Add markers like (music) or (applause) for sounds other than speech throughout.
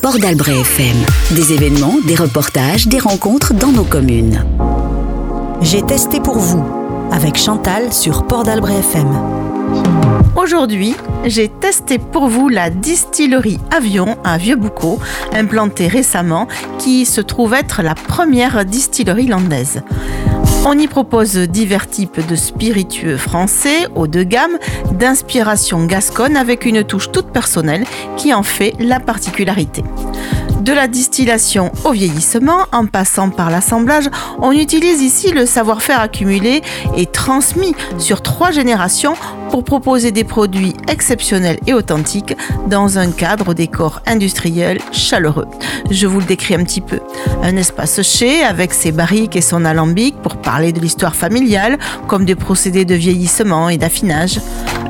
Port d'Albret FM. Des événements, des reportages, des rencontres dans nos communes. J'ai testé pour vous avec Chantal sur Port d'Albret FM. Aujourd'hui, j'ai testé pour vous la distillerie Avion à Vieux-Boucau, implantée récemment, qui se trouve être la première distillerie landaise. On y propose divers types de spiritueux français haut de gamme, d'inspiration gasconne avec une touche toute personnelle qui en fait la particularité. De la distillation au vieillissement, en passant par l'assemblage, on utilise ici le savoir-faire accumulé et transmis sur trois générations pour proposer des produits exceptionnels et authentiques dans un cadre au décor industriel chaleureux. Je vous le décris un petit peu. Un espace chez avec ses barriques et son alambic pour parler de l'histoire familiale comme des procédés de vieillissement et d'affinage.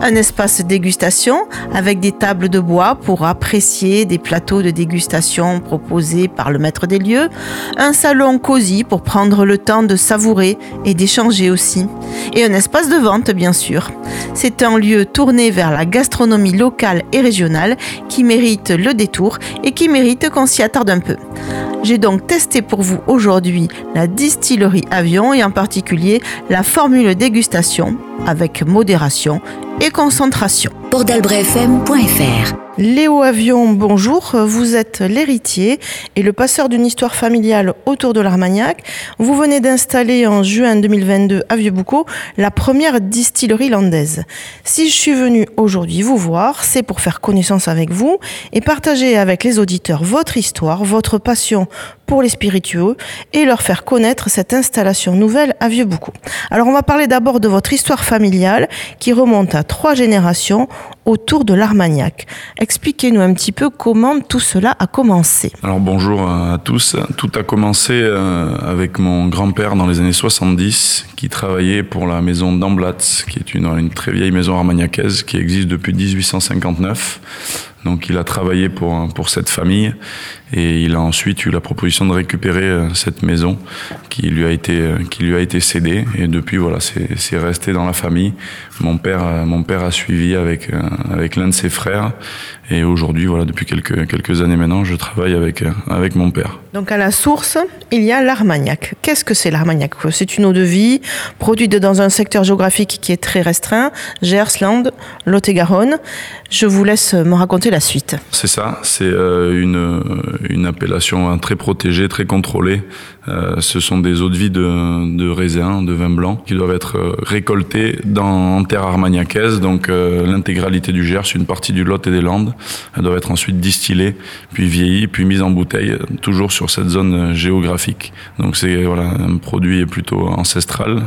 Un espace dégustation avec des tables de bois pour apprécier des plateaux de dégustation proposés par le maître des lieux. Un salon cosy pour prendre le temps de savourer et d'échanger aussi. Et un espace de vente bien sûr. C'est un lieu tourné vers la gastronomie locale et régionale qui mérite le détour et qui mérite qu'on s'y attarde un peu. J'ai donc testé pour vous aujourd'hui la distillerie Avion et en particulier la formule dégustation avec modération et concentration. Portdalbrefm.fr Léo Avion, bonjour. Vous êtes l'héritier et le passeur d'une histoire familiale autour de l'Armagnac. Vous venez d'installer en juin 2022 à Vieux-Boucau la première distillerie landaise. Si je suis venu aujourd'hui vous voir, c'est pour faire connaissance avec vous et partager avec les auditeurs votre histoire, votre passion pour les spiritueux et leur faire connaître cette installation nouvelle à Vieux-Boucau. Alors on va parler d'abord de votre histoire familiale qui remonte à trois générations autour de l'Armagnac. Expliquez-nous un petit peu comment tout cela a commencé. Alors bonjour à tous. Tout a commencé euh, avec mon grand-père dans les années 70 qui travaillait pour la maison d'Amblatz, qui est une, une très vieille maison armagnacaise qui existe depuis 1859. Donc il a travaillé pour, pour cette famille et il a ensuite eu la proposition de récupérer euh, cette maison qui lui a été, euh, qui lui a été cédée et depuis voilà c'est resté dans la famille. Mon père, euh, mon père a suivi avec, avec l'un de ses frères et aujourd'hui voilà depuis quelques, quelques années maintenant je travaille avec, avec mon père. Donc à la source il y a l'Armagnac. Qu'est-ce que c'est l'Armagnac? C'est une eau de vie produite dans un secteur géographique qui est très restreint, Gers, Landes, Lot-et-Garonne. Je vous laisse me raconter la suite. C'est ça, c'est une, une appellation très protégée, très contrôlée. Euh, ce sont des eaux de vie de, de raisin, de vin blanc, qui doivent être euh, récoltées dans, en terre armagnacaise, donc euh, l'intégralité du Gers, une partie du Lot et des Landes. Elles doivent être ensuite distillées, puis vieillies, puis mises en bouteille, toujours sur cette zone géographique. Donc c'est voilà, un produit plutôt ancestral.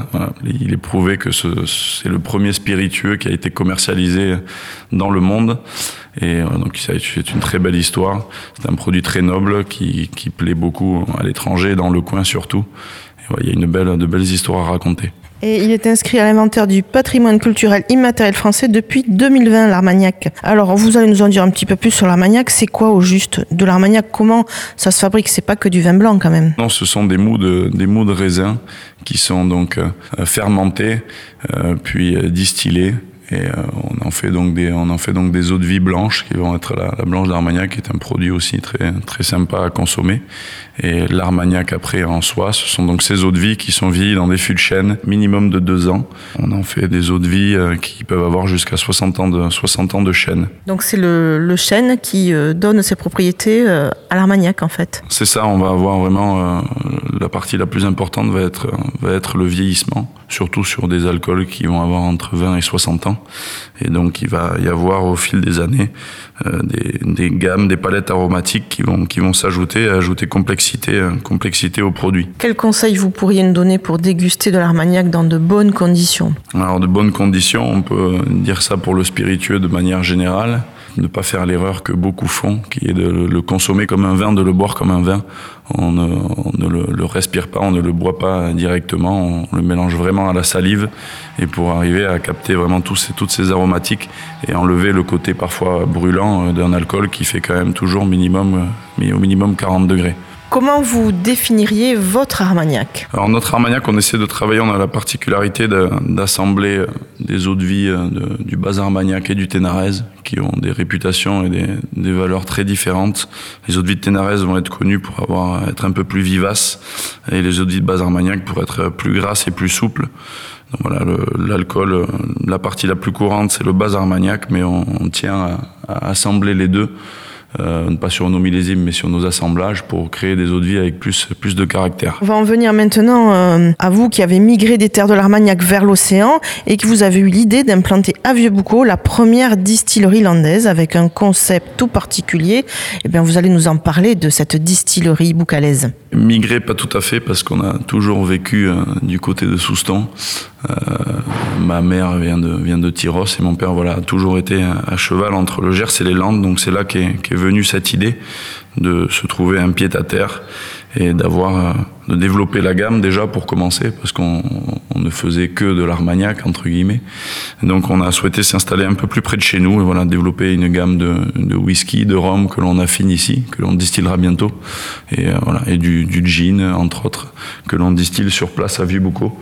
Il est prouvé que c'est le premier spiritueux qui a été commercialisé dans le monde. Et donc c'est une très belle histoire. C'est un produit très noble qui, qui plaît beaucoup à l'étranger, dans le coin surtout. il y a une belle, de belles histoires à raconter. Et il est inscrit à l'inventaire du patrimoine culturel immatériel français depuis 2020, l'Armagnac. Alors, vous allez nous en dire un petit peu plus sur l'Armagnac. C'est quoi au juste de l'Armagnac? Comment ça se fabrique? C'est pas que du vin blanc quand même. Non, ce sont des mous de, des mous de raisin qui sont donc euh, fermentés, euh, puis euh, distillés et euh, on en fait donc des, on en fait donc des eaux de vie blanches qui vont être la, la blanche d'Armagnac, qui est un produit aussi très très sympa à consommer. Et l'Armagnac après en soi, ce sont donc ces eaux de vie qui sont vieillies dans des fûts de chêne, minimum de deux ans. On en fait des eaux de vie euh, qui peuvent avoir jusqu'à 60 ans de 60 ans de chêne. Donc c'est le, le, chêne qui euh, donne ses propriétés à l'Armagnac en fait. C'est ça, on va avoir vraiment la partie la plus importante va être va être le vieillissement, surtout sur des alcools qui vont avoir entre 20 et 60 ans. Et donc, il va y avoir au fil des années euh, des, des, gammes, des palettes aromatiques qui vont, qui vont s'ajouter, ajouter complexité, euh, complexité au produit. Quels conseils vous pourriez nous donner pour déguster de l'armagnac dans de bonnes conditions? Alors, de bonnes conditions, on peut dire ça pour le spiritueux de manière générale ne pas faire l'erreur que beaucoup font, qui est de le consommer comme un vin, de le boire comme un vin. On ne, on ne le, le, respire pas, on ne le boit pas directement, on le mélange vraiment à la salive et pour arriver à capter vraiment tous ces, toutes ces aromatiques et enlever le côté parfois brûlant euh, d'un alcool qui fait quand même toujours minimum, euh, au minimum 40 degrés. Comment vous définiriez votre Armagnac? Alors notre Armagnac, on essaie de travailler, on a la particularité d'assembler euh, des eaux de vie de, du bas Armagnac et du Ténarèse qui ont des réputations et des, valeurs très différentes. Les eaux de vie de Ténarès vont être connues pour avoir, être un peu plus vivaces et les eaux de vie de Bas-Armagnac pour être plus grasses et plus souples. Donc voilà, l'alcool, la partie la plus courante, c'est le Bas-Armagnac, mais on, tient à assembler les deux euh, pas sur nos millésimes, mais sur nos assemblages pour créer des eaux de vie avec plus, plus de caractère. On va en venir maintenant euh, à vous qui avez migré des terres de l'Armagnac vers l'océan et que vous avez eu l'idée d'implanter à Vieux-Boucau la première distillerie landaise avec un concept tout particulier. Eh bien, vous allez nous en parler de cette distillerie boucalaise. Migrer, pas tout à fait, parce qu'on a toujours vécu euh, du côté de Souston. Euh, ma mère vient de, vient de Tyros et mon père voilà, a toujours été à cheval entre le Gers et les Landes. Donc c'est là qu'est qu est venue cette idée de se trouver un pied à terre et d'avoir euh, de développer la gamme déjà pour commencer parce qu'on on ne faisait que de l'armagnac entre guillemets. Donc on a souhaité s'installer un peu plus près de chez nous et voilà développer une gamme de, whisky de rhum que l'on affine ici que l'on distillera bientôt. Et euh, voilà et du, gin entre autres que l'on distille sur place à Vieux-Boucau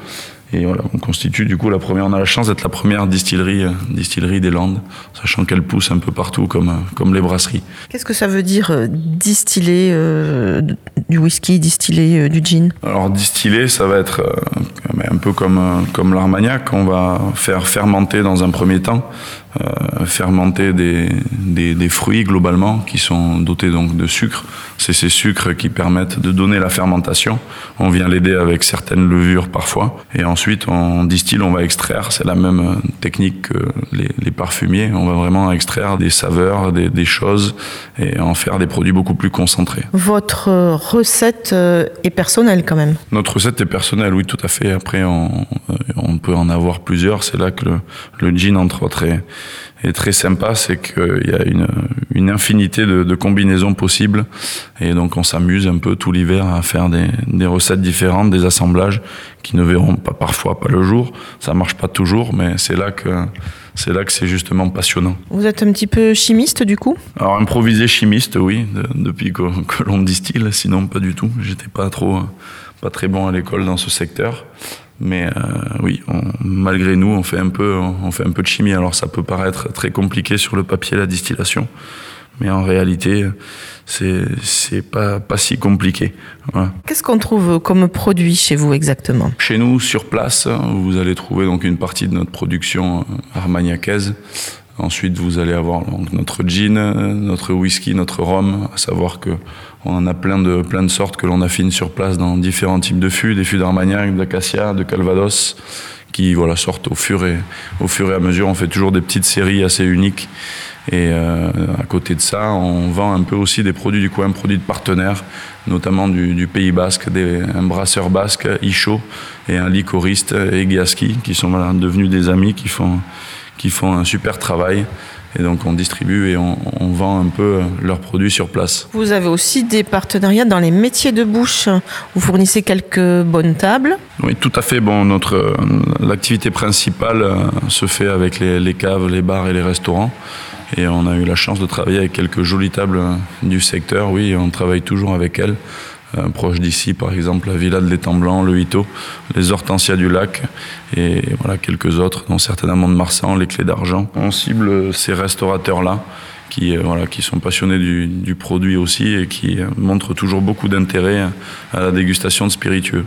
et voilà, on constitue du coup la première, on a la chance d'être la première distillerie, euh, distillerie des Landes, sachant qu'elle pousse un peu partout comme, euh, comme les brasseries. Qu'est-ce que ça veut dire euh, distiller du whisky, distiller du gin? Alors distiller, ça va être un peu comme, comme l'armagnac, on va faire fermenter dans un premier temps, euh, fermenter des, des, des, fruits globalement qui sont dotés donc de sucre. C'est ces sucres qui permettent de donner la fermentation. On vient l'aider avec certaines levures parfois. Et ensuite, on distille, on va extraire. C'est la même technique que les, les, parfumiers. On va vraiment extraire des saveurs, des, des, choses et en faire des produits beaucoup plus concentrés. Votre recette est personnelle quand même Notre recette est personnelle, oui, tout à fait. Après, on, on peut en avoir plusieurs. C'est là que le, le gin, entre autres, est, est très sympa, c'est qu'il y a une, une infinité de, de, combinaisons possibles. Et donc on s'amuse un peu tout l'hiver à faire des, des, recettes différentes, des assemblages qui ne verront pas parfois pas le jour. Ça marche pas toujours, mais c'est là que c'est là que c'est justement passionnant. Vous êtes un petit peu chimiste du coup? Alors improvisé chimiste, oui, de, depuis que, que l'on distille, sinon pas du tout. J'étais pas trop, pas très bon à l'école dans ce secteur. Mais euh, oui, on, malgré nous, on fait, un peu, on fait un peu de chimie. Alors ça peut paraître très compliqué sur le papier, la distillation. Mais en réalité, c'est pas, pas si compliqué. Voilà. Qu'est-ce qu'on trouve comme produit chez vous exactement? Chez nous, sur place, vous allez trouver donc une partie de notre production armagnacaise. Ensuite, vous allez avoir donc, notre gin, notre whisky, notre rhum, à savoir que on en a plein de, plein de sortes que l'on affine sur place dans différents types de fûts, des fûts d'Armagnac, d'Acacia, de Calvados, qui voilà, sortent au fur, et, au fur et à mesure. On fait toujours des petites séries assez uniques. Et euh, à côté de ça, on vend un peu aussi des produits du coin, produits de partenaires, notamment du, du Pays Basque, des, un brasseur basque, Icho, et un licoriste, Egiaski, qui sont voilà, devenus des amis, qui font, qui font un super travail. Et donc on distribue et on, on, vend un peu leurs produits sur place. Vous avez aussi des partenariats dans les métiers de bouche. Vous fournissez quelques bonnes tables. Oui, tout à fait. Bon, notre l'activité principale se fait avec les, les, caves, les bars et les restaurants. Et on a eu la chance de travailler avec quelques jolies tables du secteur. Oui, on travaille toujours avec elles. Proche d'ici, par exemple la Villa de l'Étang Blanc, le Hito, les Hortensias du Lac et voilà quelques autres, dont certainement de Marsan, les Clés d'Argent. On cible ces restaurateurs-là qui, euh, voilà, qui sont passionnés du, du, produit aussi et qui euh, montrent toujours beaucoup d'intérêt à la dégustation de spiritueux.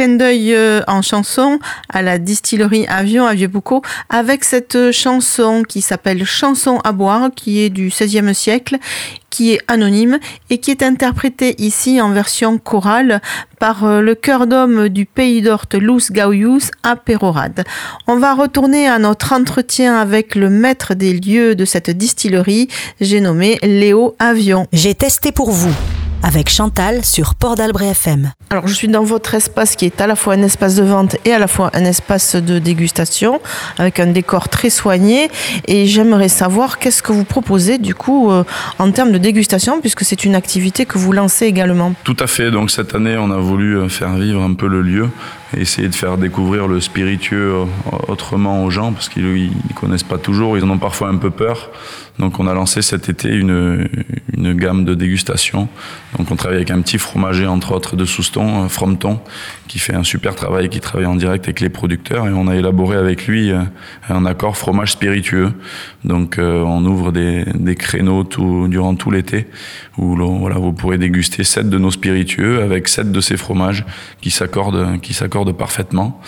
Clin d'œil euh, en chanson à la distillerie Avion à Vieux-Boucau avec cette chanson qui s'appelle Chanson à boire qui est du XVIe siècle qui est anonyme et qui est interprétée ici en version chorale par euh, le chœur d'homme du pays d'Orte Luz Gauius à Pérorade. On va retourner à notre entretien avec le maître des lieux de cette distillerie, j'ai nommé Léo Avion. J'ai testé pour vous avec Chantal sur Port d'Albret FM. Alors je suis dans votre espace qui est à la fois un espace de vente et à la fois un espace de dégustation avec un décor très soigné et j'aimerais savoir qu'est-ce que vous proposez du coup euh, en termes de dégustation puisque c'est une activité que vous lancez également? Tout à fait, donc cette année on a voulu euh, faire vivre un peu le lieu essayer de faire découvrir le spiritueux euh, autrement aux gens parce qu'ils ne connaissent pas toujours, ils en ont parfois un peu peur. Donc on a lancé cet été une, une gamme de dégustation. Donc on travaille avec un petit fromager entre autres de Souston, Frometon, qui fait un super travail, qui travaille en direct avec les producteurs et on a élaboré avec lui euh, un accord fromage spiritueux. Donc euh, on ouvre des, des créneaux tout, durant tout l'été où voilà, vous pourrez déguster sept de nos spiritueux avec sept de ces fromages qui s'accordent parfaitement.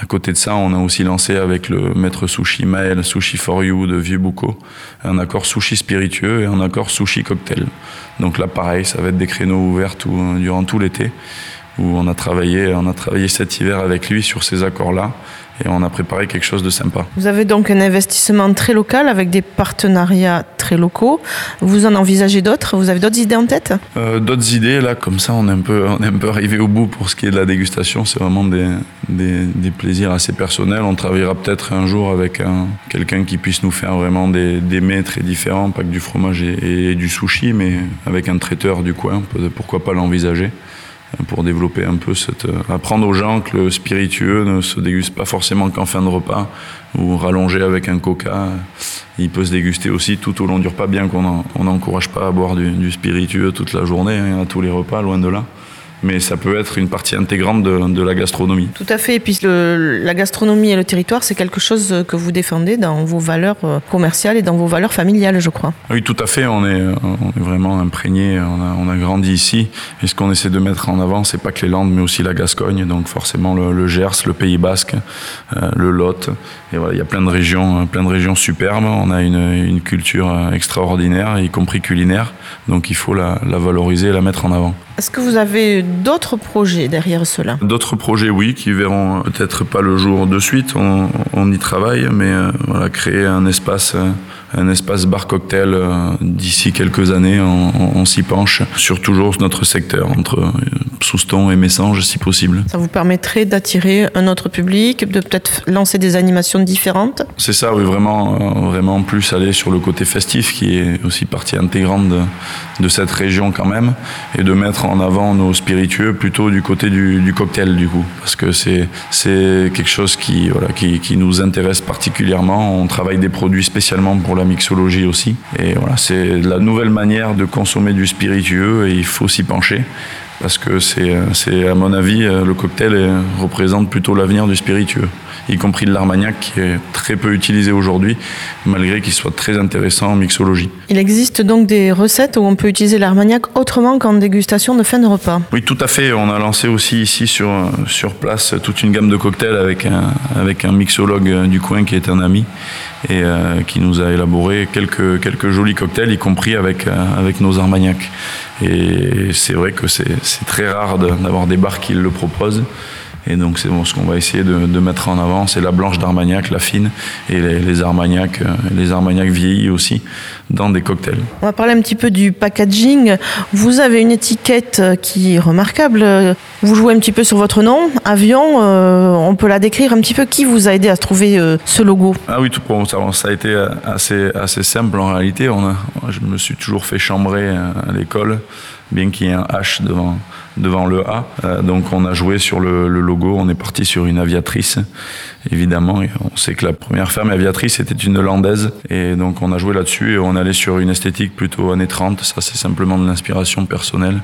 À côté de ça, on a aussi lancé avec le maître sushi Maël Sushi for You de Vieux-Boucau un accord sushi spiritueux et un accord sushi cocktail. Donc là, pareil, ça va être des créneaux ouverts tout, durant tout l'été où on a travaillé, on a travaillé cet hiver avec lui sur ces accords-là et on a préparé quelque chose de sympa. Vous avez donc un investissement très local avec des partenariats très locaux. Vous en envisagez d'autres? Vous avez d'autres idées en tête? Euh, D'autres idées, là, comme ça, on est, un peu, on est un peu arrivé au bout pour ce qui est de la dégustation. C'est vraiment des, des, des, plaisirs assez personnels. On travaillera peut-être un jour avec quelqu'un qui puisse nous faire vraiment des, des mets très différents, pas que du fromage et, et du sushi, mais avec un traiteur du coin. Pourquoi pas l'envisager pour développer un peu cette. Euh, apprendre aux gens que le spiritueux ne se déguste pas forcément qu'en fin de repas ou rallongé avec un coca. Il peut se déguster aussi tout au long du repas, bien qu'on n'encourage pas à boire du, spiritueux toute la journée, hein, à tous les repas, loin de là mais ça peut être une partie intégrante de, de la gastronomie. Tout à fait. Et puis le, la gastronomie et le territoire, c'est quelque chose que vous défendez dans vos valeurs euh, commerciales et dans vos valeurs familiales, je crois. Oui, tout à fait. On est, on est vraiment imprégné. On a, on a grandi ici. Et ce qu'on essaie de mettre en avant, c'est pas que les Landes, mais aussi la Gascogne. Donc forcément le, le Gers, le Pays Basque, euh, le Lot. Et voilà, il y a plein de régions, plein de régions superbes. On a une, une culture extraordinaire, y compris culinaire. Donc il faut la, la valoriser et la mettre en avant. Est-ce que vous avez d'autres projets derrière cela? D'autres projets, oui, qui verront peut-être pas le jour de suite. On, y travaille, mais euh, voilà, créer un espace, euh, un espace bar cocktail euh, d'ici quelques années, on, on s'y penche sur toujours notre secteur entre euh, Souston et Messanges, si possible. Ça vous permettrait d'attirer un autre public, de peut-être lancer des animations différentes? C'est ça, oui, vraiment, euh, vraiment plus aller sur le côté festif, qui est aussi partie intégrante de, de cette région quand même, et de mettre en avant nos spiritueux plutôt du côté du, du cocktail du coup, parce que c'est c'est quelque chose qui voilà qui, qui nous intéresse particulièrement. On travaille des produits spécialement pour la mixologie aussi, et c'est la nouvelle manière de consommer du spiritueux et il faut s'y pencher parce que c'est c'est à mon avis le cocktail représente plutôt l'avenir du spiritueux y compris de l'armagnac qui est très peu utilisé aujourd'hui, malgré qu'il soit très intéressant en mixologie. Il existe donc des recettes où on peut utiliser l'armagnac autrement qu'en dégustation de fin de repas Oui, tout à fait. On a lancé aussi ici sur, sur place toute une gamme de cocktails avec un, avec un mixologue du coin qui est un ami et euh, qui nous a élaboré quelques, quelques jolis cocktails, y compris avec, euh, avec nos armagnacs. Et c'est vrai que c'est très rare d'avoir des bars qui le proposent. Et donc c'est bon, ce qu'on va essayer de, de, mettre en avant, c'est la blanche d'Armagnac, la fine, et les, les Armagnac, les Armagnac vieillis aussi dans des cocktails. On va parler un petit peu du packaging. Vous avez une étiquette qui est remarquable. Vous jouez un petit peu sur votre nom, Avion. Euh, on peut la décrire un petit peu. Qui vous a aidé à trouver euh, ce logo? Ah oui, tout bon, ça, ça, a été assez, assez simple en réalité. On a, je me suis toujours fait chambrer à l'école bien qu'il y ait un H devant, devant le A. Euh, donc on a joué sur le, logo, on est parti sur une aviatrice, évidemment. Et on sait que la première femme aviatrice était une Hollandaise. Et donc on a joué là-dessus et on allait sur une esthétique plutôt années 30. Ça c'est simplement de l'inspiration personnelle.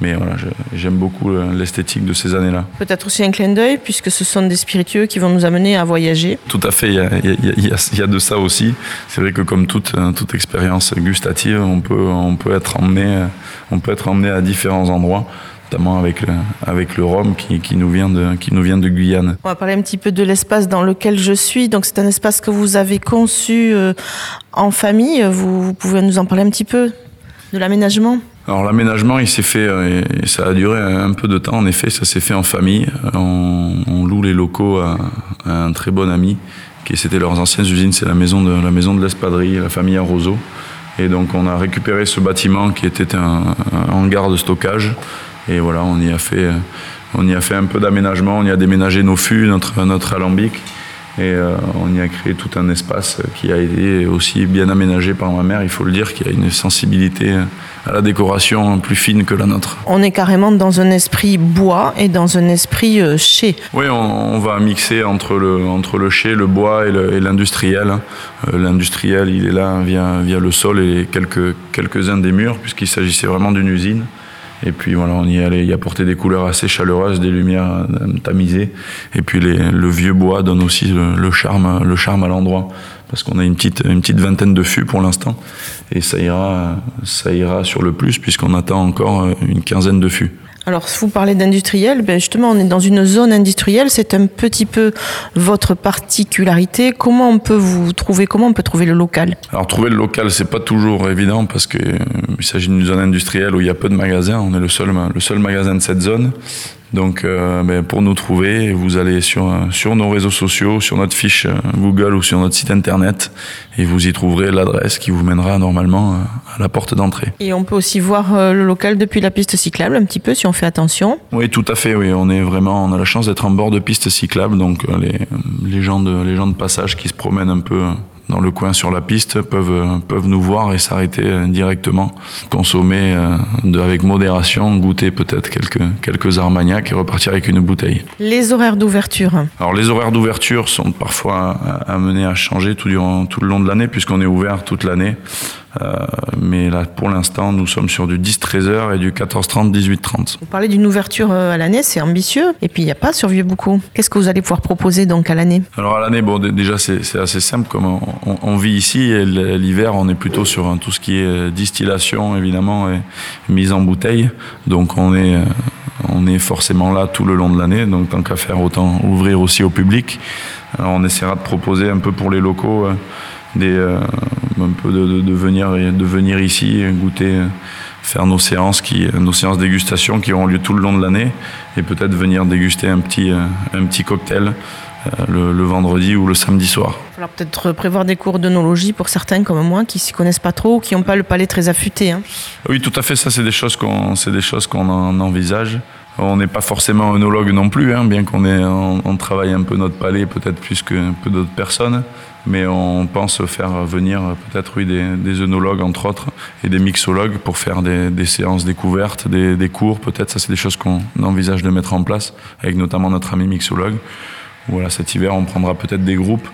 Mais voilà, j'aime beaucoup euh, l'esthétique de ces années-là. Peut-être aussi un clin d'œil, puisque ce sont des spiritueux qui vont nous amener à voyager. Tout à fait, il y a, il y a, il y a de ça aussi. C'est vrai que comme toute, euh, toute expérience gustative, on peut, on, peut être emmené, on peut être emmené à différents endroits notamment avec le, avec le rhum qui, qui, nous vient de, qui nous vient de Guyane. On va parler un petit peu de l'espace dans lequel je suis. Donc c'est un espace que vous avez conçu euh, en famille. Vous, vous pouvez nous en parler un petit peu de l'aménagement? Alors l'aménagement, il s'est fait, euh, et ça a duré un peu de temps. En effet, ça s'est fait en famille. On, on loue les locaux à, un très bon ami, qui c'était leurs anciennes usines. C'est la maison de la maison de l'espadrille, la famille Arroso. Et donc on a récupéré ce bâtiment qui était un, un hangar de stockage. Et voilà, on y a fait, on y a fait un peu d'aménagement. On y a déménagé nos fûts, notre notre alambic. Et euh, on y a créé tout un espace qui a été aussi bien aménagé par ma mère. Il faut le dire qu'il y a une sensibilité à la décoration plus fine que la nôtre. On est carrément dans un esprit bois et dans un esprit euh, chai. Oui, on, va mixer entre le, entre le chai, le bois et l'industriel. Euh, l'industriel, il est là via, via le sol et quelques, quelques-uns des murs, puisqu'il s'agissait vraiment d'une usine. Et puis voilà, on y allait y apporter des couleurs assez chaleureuses, des lumières euh, tamisées. Et puis les, le vieux bois donne aussi le, charme, le charme à l'endroit. Parce qu'on a une petite, une petite vingtaine de fûts pour l'instant. Et ça ira, ça ira sur le plus, puisqu'on attend encore euh, une quinzaine de fûts. Alors, si vous parlez d'industriel, ben justement, on est dans une zone industrielle. C'est un petit peu votre particularité. Comment on peut vous trouver Comment on peut trouver le local? Alors, trouver le local, c'est pas toujours évident parce que euh, s'agit d'une zone industrielle où il y a peu de magasins. On est le seul, le seul magasin de cette zone. Donc, euh, ben, pour nous trouver, vous allez sur, sur nos réseaux sociaux, sur notre fiche euh, Google ou sur notre site internet, et vous y trouverez l'adresse qui vous mènera normalement euh, à la porte d'entrée. Et on peut aussi voir le local depuis la piste cyclable un petit peu si on fait attention. Oui, tout à fait. Oui, on est vraiment, on a la chance d'être en bord de piste cyclable, donc les, les gens de les gens de passage qui se promènent un peu dans le coin sur la piste peuvent, peuvent nous voir et s'arrêter directement, consommer euh, de, avec modération, goûter peut-être quelques, quelques armagnacs et repartir avec une bouteille. Les horaires d'ouverture Alors les horaires d'ouverture sont parfois amenés à changer tout, durant, tout le long de l'année puisqu'on est ouvert toute l'année. Euh, mais là, pour l'instant, nous sommes sur du 10-13h et du 14-30, 18-30. Vous parlez d'une ouverture euh, à l'année, c'est ambitieux. Et puis, il n'y a pas sur Vieux-Beaucoup. Qu'est-ce que vous allez pouvoir proposer donc à l'année? Alors, à l'année, bon, déjà, c'est assez simple. Comme on, vit ici, et l'hiver, on est plutôt sur hein, tout ce qui est euh, distillation, évidemment, et mise en bouteille. Donc, on est, on est forcément là tout le long de l'année. Donc, tant qu'à faire, autant ouvrir aussi au public. Alors, on essaiera de proposer un peu pour les locaux des, euh, un peu de, de, venir, de venir ici goûter, faire nos séances, qui, nos séances dégustation qui auront lieu tout le long de l'année et peut-être venir déguster un petit, euh, un petit cocktail euh, le, vendredi ou le samedi soir. Il va falloir peut-être prévoir des cours d'onologie pour certains comme moi qui s'y connaissent pas trop ou qui n'ont pas le palais très affûté. Hein. Oui, tout à fait. Ça, c'est des choses qu'on, c'est des choses qu'on envisage. On n'est pas forcément œnologue non plus, hein, bien qu'on on, travaille un peu notre palais, peut-être plus que peu d'autres personnes mais on pense faire venir peut-être oui, des, des, œnologues entre autres et des mixologues pour faire des, séances découvertes, des, cours peut-être. Ça, c'est des choses qu'on envisage de mettre en place avec notamment notre ami mixologue. Voilà, cet hiver, on prendra peut-être des groupes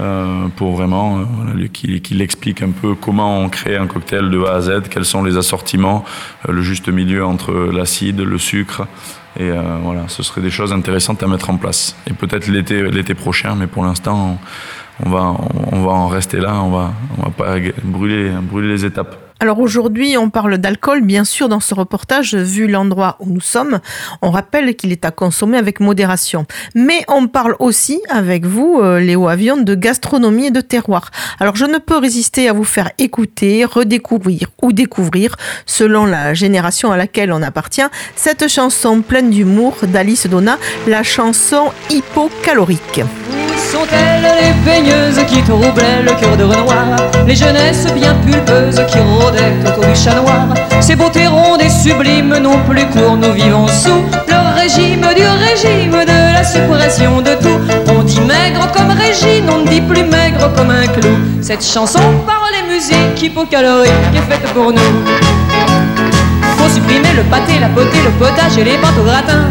euh, pour vraiment euh, qu'il explique un peu comment on crée un cocktail de A à Z, quels sont les assortiments, euh, le juste milieu entre l'acide, le sucre. Et voilà, ce serait des choses intéressantes à mettre en place. Et peut-être l'été prochain, mais pour l'instant, on va, on va en rester là, on va, on va pas brûler, brûler les étapes. Alors aujourd'hui, on parle d'alcool, bien sûr, dans ce reportage, vu l'endroit où nous sommes. On rappelle qu'il est à consommer avec modération. Mais on parle aussi, avec vous, euh, Léo Avion, de gastronomie et de terroir. Alors je ne peux résister à vous faire écouter, redécouvrir ou découvrir, selon la génération à laquelle on appartient, cette chanson pleine d'humour d'Alice Donna, la chanson hypocalorique sont-elles les qui troublaient le cœur de Renoir? Les jeunesses bien pulpeuses qui autour du chat noir Ces beautés rondes et sublimes non plus courts, nous vivons sous le régime du régime de la suppression de tout On dit maigre comme Régine, on ne dit plus maigre comme un clou Cette chanson parle les musiques hypocaloriques est faite pour nous supprimer le pâté, la potée, le potage et les pâtes au gratin.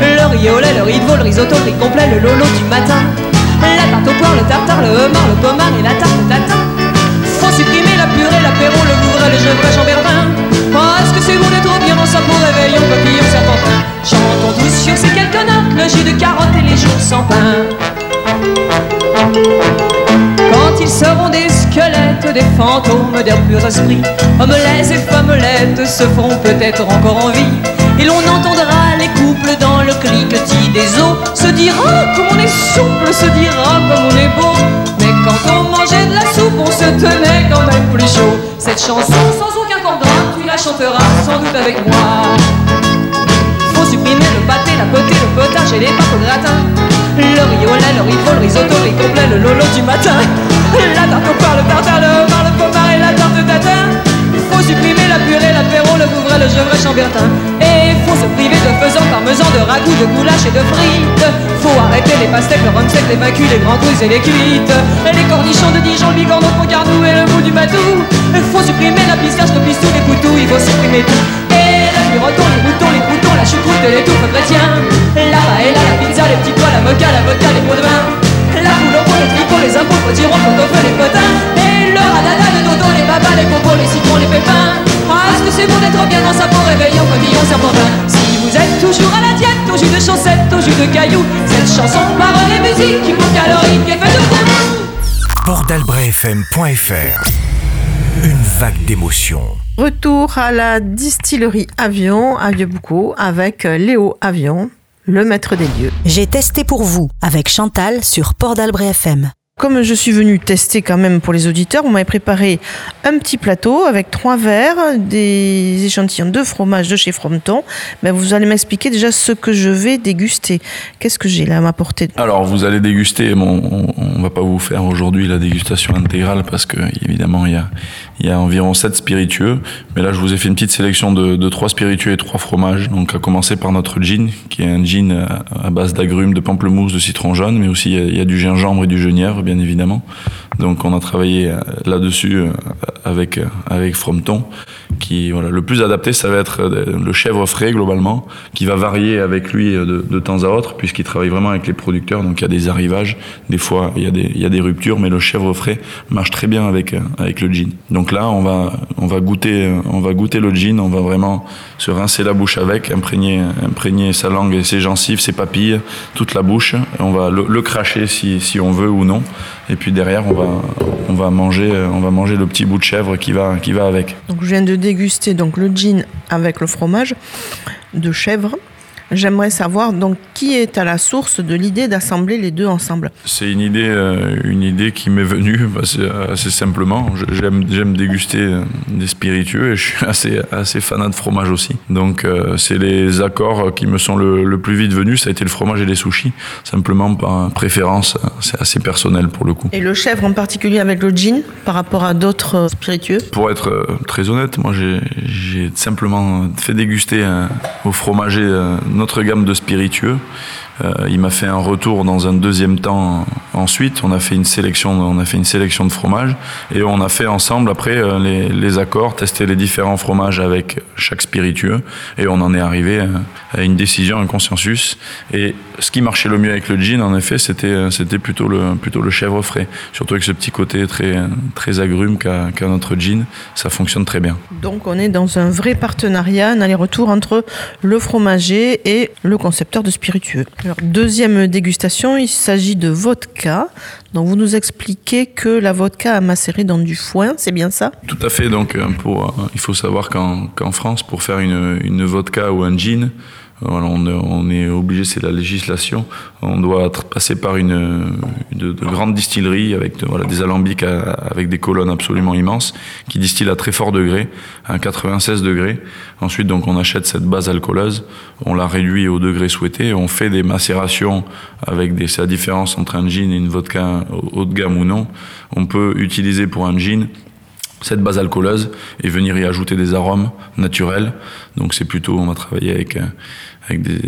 Le riz au lait, le riz de veau, le risotto, le riz complet, le lolo du matin. La tarte au poire, le tartare, le homard, le pommard et la tarte tatin. Faut supprimer la purée, l'apéro, le le gevrey, chambertin. Oh, est-ce que c'est bon d'être bien dans sa peau, réveillon, papillon, serpentin Chantons tous sur ces quelques notes, le jus de carotte et les jours sans pain. Quand ils seront des squelettes, des fantômes, des purs esprits, hommes et femmelettes se feront peut-être encore en vie. Et l'on entendra les couples dans le cliquetis des eaux se dira comme on est souple, se dira comme on est beau. Quand on mangeait de la soupe, on se tenait quand même plus chaud. Cette chanson sans aucun contrat, tu la chanteras sans doute avec moi. Faut supprimer le pâté, la potée, le potage et les pâtes au gratin. Le riz au lait, le riz le risotto, le riz complet, le lolo du matin. La tarte au le tartare, le homard, le pommard et la tarte tatin. Faut supprimer la purée, l'apéro, le bouvret, le gevrey, chambertin. Et faut se priver de faisant, parmesan, de ragoût, de goulash et de frites. Faut arrêter les pastèques, le rhum sec, les vacus, les grands crues et les cuites. Les cornichons de Dijon, le bigorneau, le pogardou et le bout du matou. Faut supprimer la pistache, le pistou, les poutous, il faut supprimer tout. Et le miroton, les boutons, les boutons, la choucroute et les touffes chrétiens. La paella, la pizza, les petits pois, la mocha, la vodka, les pots de vin. La poule au les tripots, les impôts, le potiron, le pot les potins. Bien dans sa peau, réveillon, cotillon, serpentin Si vous êtes toujours à la diète, au jus de chaussettes, au jus de cailloux, cette chanson, parole et musique, hypocalorique est faite de vous. Une vague d'émotions. Retour à la distillerie Avion à Vieux-Boucau avec Léo Avion, le maître des lieux. J'ai testé pour vous avec Chantal sur Port d'Albret FM. Comme je suis venu tester quand même pour les auditeurs, vous m'avez préparé un petit plateau avec trois verres, des échantillons de fromage de chez Frometon. Mais vous allez m'expliquer déjà ce que je vais déguster. Qu'est-ce que j'ai là à m'apporter Alors, vous allez déguster. Bon, on, on va pas vous faire aujourd'hui la dégustation intégrale parce que évidemment il y a, il y a environ 7 spiritueux. Mais là, je vous ai fait une petite sélection de, de 3 spiritueux et 3 fromages. Donc, à commencer par notre gin, qui est un gin à, base d'agrumes, de pamplemousse, de citron jaune, mais aussi il y, a, il y a du gingembre et du genièvre, bien évidemment. Donc, on a travaillé euh, là-dessus euh, avec, avec Frometon, le plus adapté, ça va être euh, le chèvre frais, globalement, qui va varier avec lui de, de temps à autre, puisqu'il travaille vraiment avec les producteurs. Donc, il y a des arrivages. Des fois, il y a des, il y a des ruptures, mais le chèvre frais marche très bien avec, avec le gin. Donc là, on va, on va goûter, on va goûter le gin, on va vraiment se rincer la bouche avec, imprégner, imprégner sa langue et ses gencives, ses papilles, toute la bouche. On va le, le cracher si, si on veut ou non. Et puis derrière, on va, on va manger, on va manger le petit bout de chèvre qui va, qui va avec. Donc je viens de déguster donc le gin avec le fromage de chèvre. J'aimerais savoir donc qui est à la source de l'idée d'assembler les deux ensemble? C'est une idée, euh, une idée qui m'est venue (laughs) assez, assez simplement. J'aime, j'aime déguster euh, des spiritueux et je suis (laughs) assez, assez fanat de fromage aussi. Donc euh, c'est les accords qui me sont le, le, plus vite venus. Ça a été le fromage et les sushis, simplement par préférence. C'est assez personnel pour le coup. Et le chèvre en particulier avec le gin par rapport à d'autres spiritueux? Pour être très honnête, moi j'ai, j'ai simplement fait déguster au fromager notre gamme de spiritueux. Euh, il m'a fait un retour dans un deuxième temps. Ensuite, on a fait une sélection, on a fait une sélection de fromages et on a fait ensemble après euh, les, accords, tester les différents fromages avec chaque spiritueux et on en est arrivé à une décision, un consensus. Et ce qui marchait le mieux avec le gin, en effet, c'était c'était plutôt le plutôt le chèvre frais, surtout avec ce petit côté très très agrume qu'a qu notre gin, ça fonctionne très bien. Donc on est dans un vrai partenariat, un aller-retour entre le fromager et le concepteur de spiritueux. Deuxième dégustation, il s'agit de vodka. Donc vous nous expliquez que la vodka a macéré dans du foin, c'est bien ça? Tout à fait. Donc pour, il faut savoir qu'en qu France, pour faire une, une vodka ou un gin, voilà, on, est obligé, c'est la législation. On doit passer par une de, de grandes distilleries avec voilà, des alambics avec des colonnes absolument immenses qui distillent à très fort degré, à 96 degrés. Ensuite, donc, on achète cette base alcooleuse, on la réduit au degré souhaité, on fait des macérations avec des, c'est la différence entre un gin et une vodka haut de gamme ou non. On peut utiliser pour un gin cette base alcooleuse et venir y ajouter des arômes naturels. Donc c'est plutôt, on va travailler avec, avec des,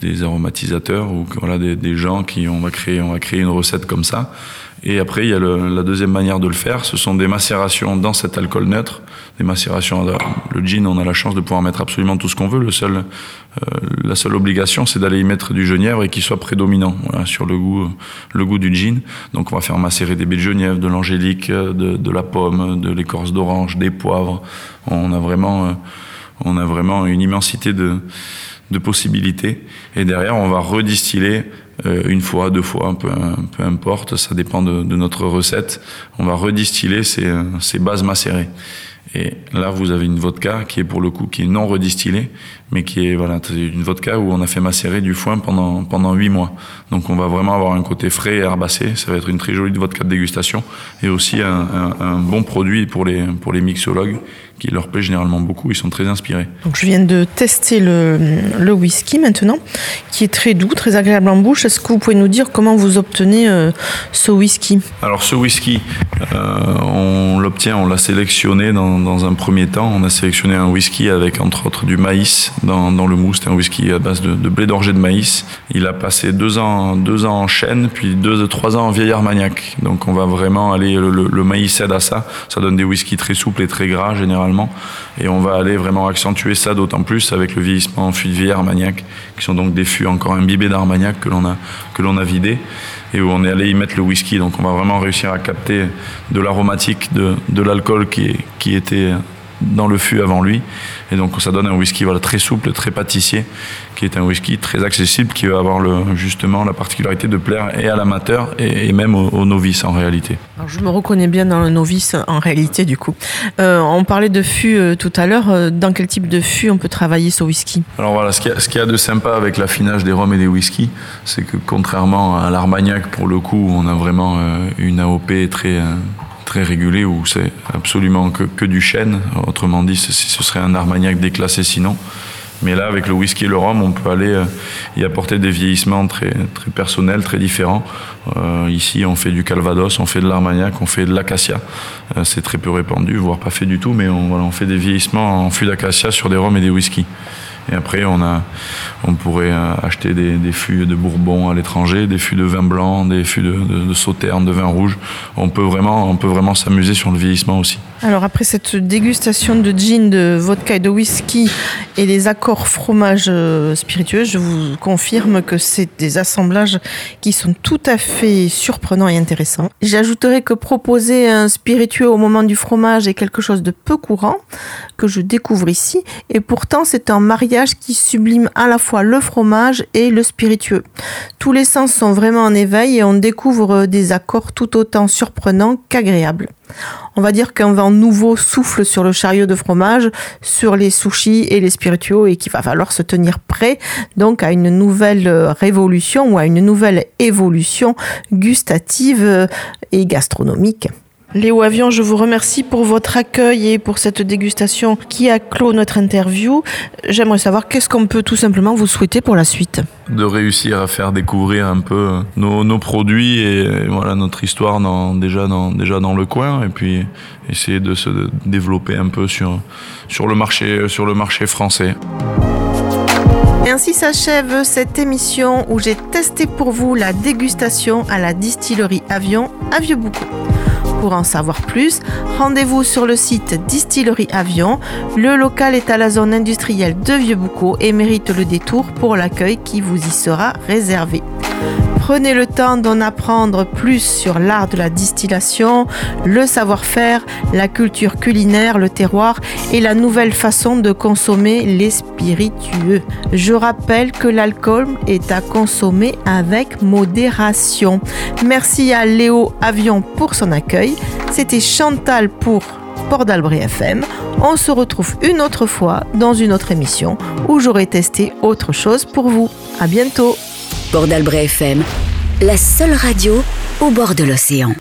des aromatisateurs ou voilà, des, des, gens qui, on va, créer, on va créer une recette comme ça. Et après, il y a la deuxième manière de le faire, ce sont des macérations dans cet alcool neutre, des macérations. Le gin, on a la chance de pouvoir mettre absolument tout ce qu'on veut. Le seul, euh, la seule obligation, c'est d'aller y mettre du genièvre et qu'il soit prédominant sur le goût, le goût du gin. Donc, on va faire macérer des baies de genièvre, de l'angélique, de, de, la pomme, de l'écorce d'orange, des poivres. On a vraiment, euh, on a vraiment une immensité de, de possibilités. Et derrière, on va redistiller euh, une fois, deux fois, peu, peu importe, ça dépend de, de, notre recette. On va redistiller ces, ces bases macérées. Et là, vous avez une vodka qui est pour le coup qui est non redistillée, mais qui est voilà une vodka où on a fait macérer du foin pendant pendant huit mois. Donc on va vraiment avoir un côté frais et herbacé. Ça va être une très jolie vodka de dégustation et aussi un, un, un bon produit pour les pour les mixologues qui leur plaît généralement beaucoup. Ils sont très inspirés. Donc je viens de tester le, le whisky maintenant, qui est très doux, très agréable en bouche. Est-ce que vous pouvez nous dire comment vous obtenez euh, ce whisky? Alors ce whisky, euh, on l'obtient, on l'a sélectionné dans, dans, un premier temps. On a sélectionné un whisky avec entre autres du maïs dans, le mousse. C'est un whisky à base de, de blé d'orgée de maïs. Il a passé deux ans, deux ans en chêne, puis deux, trois ans en vieil armagnac. Donc on va vraiment aller, le, maïs aide à ça. Ça donne des whiskies très souples et très gras généralement et on va aller vraiment accentuer ça d'autant plus avec le vieillissement en fût de vieilles Armagnac, qui sont donc des fûts encore imbibés d'Armagnac que l'on a, que a vidé et où on est allé y mettre le whisky. Donc on va vraiment réussir à capter de l'aromatique, de, l'alcool qui était dans le fût avant lui. Et donc ça donne un whisky voilà, très souple, très pâtissier, qui est un whisky très accessible, qui va avoir le, justement la particularité de plaire et à l'amateur et, et, même aux, aux, novices en réalité. Alors, je me reconnais bien dans le novice en réalité du coup. Euh, on parlait de fût euh, tout à l'heure. Euh, dans quel type de fût on peut travailler ce whisky? Alors voilà, ce qu'il y, y, a de sympa avec l'affinage des rhums et des whiskies, c'est que contrairement à l'armagnac, pour le coup, on a vraiment euh, une AOP très très régulé où c'est absolument que, que, du chêne. Autrement dit, ce serait un armagnac déclassé sinon. Mais là, avec le whisky et le rhum, on peut aller euh, y apporter des vieillissements très, très personnels, très différents. Euh, ici, on fait du calvados, on fait de l'armagnac, on fait de l'acacia. Euh, c'est très peu répandu, voire pas fait du tout, mais on, voilà, on fait des vieillissements en fût d'acacia sur des rhums et des whiskies. Et après, on, pourrait acheter des, fûts de Bourbon à l'étranger, des fûts de vin blanc, des fûts de, sauterne, de vin rouge. On peut vraiment s'amuser sur le vieillissement aussi. Alors après cette dégustation de gin, de vodka et de whisky et des accords fromage spiritueux, je vous confirme que c'est des assemblages qui sont tout à fait surprenants et intéressants. J'ajouterai que proposer un spiritueux au moment du fromage est quelque chose de peu courant que je découvre ici et pourtant c'est un mariage qui sublime à la fois le fromage et le spiritueux. Tous les sens sont vraiment en éveil et on découvre des accords tout autant surprenants qu'agréables. On va dire qu'un vent nouveau souffle sur le chariot de fromage, sur les sushis et les spiritueux et qu'il va falloir se tenir prêt donc à une nouvelle révolution ou à une nouvelle évolution gustative et gastronomique. Léo Avion, je vous remercie pour votre accueil et pour cette dégustation qui a clos notre interview. J'aimerais savoir qu'est-ce qu'on peut tout simplement vous souhaiter pour la suite. De réussir à faire découvrir un peu nos, nos produits et voilà notre histoire dans, déjà, dans, déjà dans le coin et puis essayer de se développer un peu sur, sur, le, marché, sur le marché français. Et ainsi s'achève cette émission où j'ai testé pour vous la dégustation à la distillerie Avion à Vieux-Boucau. Pour en savoir plus, rendez-vous sur le site Distillerie Avion. Le local est à la zone industrielle de Vieux-Boucau et mérite le détour pour l'accueil qui vous y sera réservé. Prenez le temps d'en apprendre plus sur l'art de la distillation, le savoir-faire, la culture culinaire, le terroir et la nouvelle façon de consommer les spiritueux. Je rappelle que l'alcool est à consommer avec modération. Merci à Léo Avion pour son accueil. C'était Chantal pour Port d'Albret FM. On se retrouve une autre fois dans une autre émission où j'aurai testé autre chose pour vous. À bientôt. Port d'Albret FM, la seule radio au bord de l'océan.